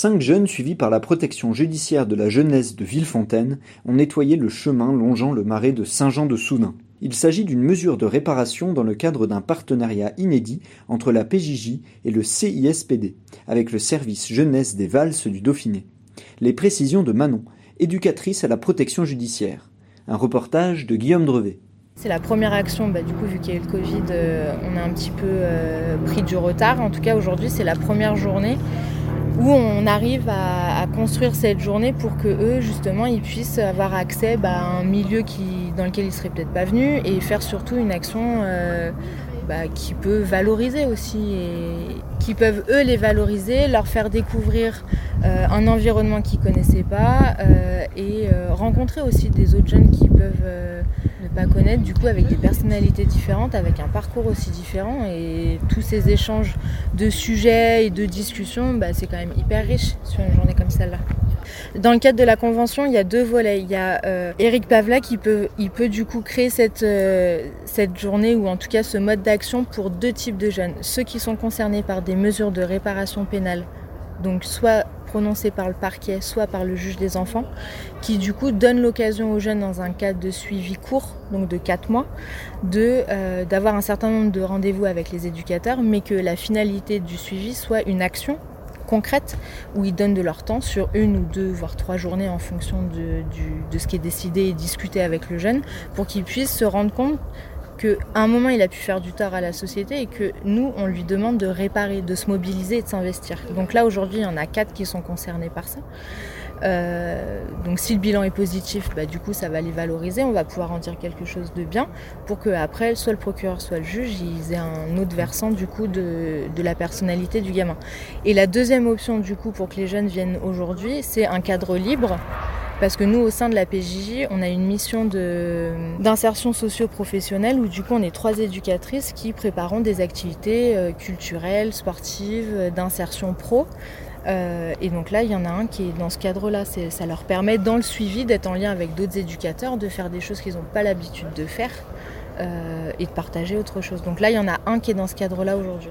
Cinq jeunes suivis par la protection judiciaire de la jeunesse de Villefontaine ont nettoyé le chemin longeant le marais de Saint-Jean-de-Soudain. Il s'agit d'une mesure de réparation dans le cadre d'un partenariat inédit entre la PJJ et le CISPD, avec le service jeunesse des Valses du Dauphiné. Les précisions de Manon, éducatrice à la protection judiciaire. Un reportage de Guillaume Drevet. C'est la première action, bah, du coup, vu qu'il y a eu le Covid, euh, on a un petit peu euh, pris du retard. En tout cas, aujourd'hui, c'est la première journée où on arrive à, construire cette journée pour que eux, justement, ils puissent avoir accès bah, à un milieu dans lequel ils seraient peut-être pas venus et faire surtout une action euh, bah, qui peut valoriser aussi qui peuvent eux les valoriser, leur faire découvrir euh, un environnement qu'ils connaissaient pas euh, et euh, rencontrer aussi des autres jeunes qui peuvent ne pas connaître, du coup avec des personnalités différentes, avec un parcours aussi différent et tous ces échanges de sujets et de discussions, bah, c'est quand même hyper riche sur une journée comme celle-là. Dans le cadre de la convention, il y a deux volets. Il y a euh, Eric Pavla qui peut, il peut du coup créer cette, euh, cette journée ou en tout cas ce mode d'action pour deux types de jeunes. Ceux qui sont concernés par des mesures de réparation pénale, donc soit prononcées par le parquet, soit par le juge des enfants, qui du coup donne l'occasion aux jeunes dans un cadre de suivi court, donc de 4 mois, euh, d'avoir un certain nombre de rendez-vous avec les éducateurs, mais que la finalité du suivi soit une action concrètes où ils donnent de leur temps sur une ou deux, voire trois journées en fonction de, de ce qui est décidé et discuté avec le jeune pour qu'il puisse se rendre compte qu'à un moment il a pu faire du tort à la société et que nous on lui demande de réparer, de se mobiliser et de s'investir. Donc là aujourd'hui il y en a quatre qui sont concernés par ça. Euh, donc si le bilan est positif, bah, du coup ça va les valoriser, on va pouvoir en dire quelque chose de bien pour que après soit le procureur soit le juge, ils aient un autre versant du coup de, de la personnalité du gamin. Et la deuxième option du coup pour que les jeunes viennent aujourd'hui, c'est un cadre libre. Parce que nous, au sein de la PJJ, on a une mission d'insertion socio-professionnelle où du coup on est trois éducatrices qui préparons des activités euh, culturelles, sportives, euh, d'insertion pro. Euh, et donc là, il y en a un qui est dans ce cadre-là. Ça leur permet, dans le suivi, d'être en lien avec d'autres éducateurs, de faire des choses qu'ils n'ont pas l'habitude de faire et de partager autre chose. Donc là, il y en a un qui est dans ce cadre-là aujourd'hui.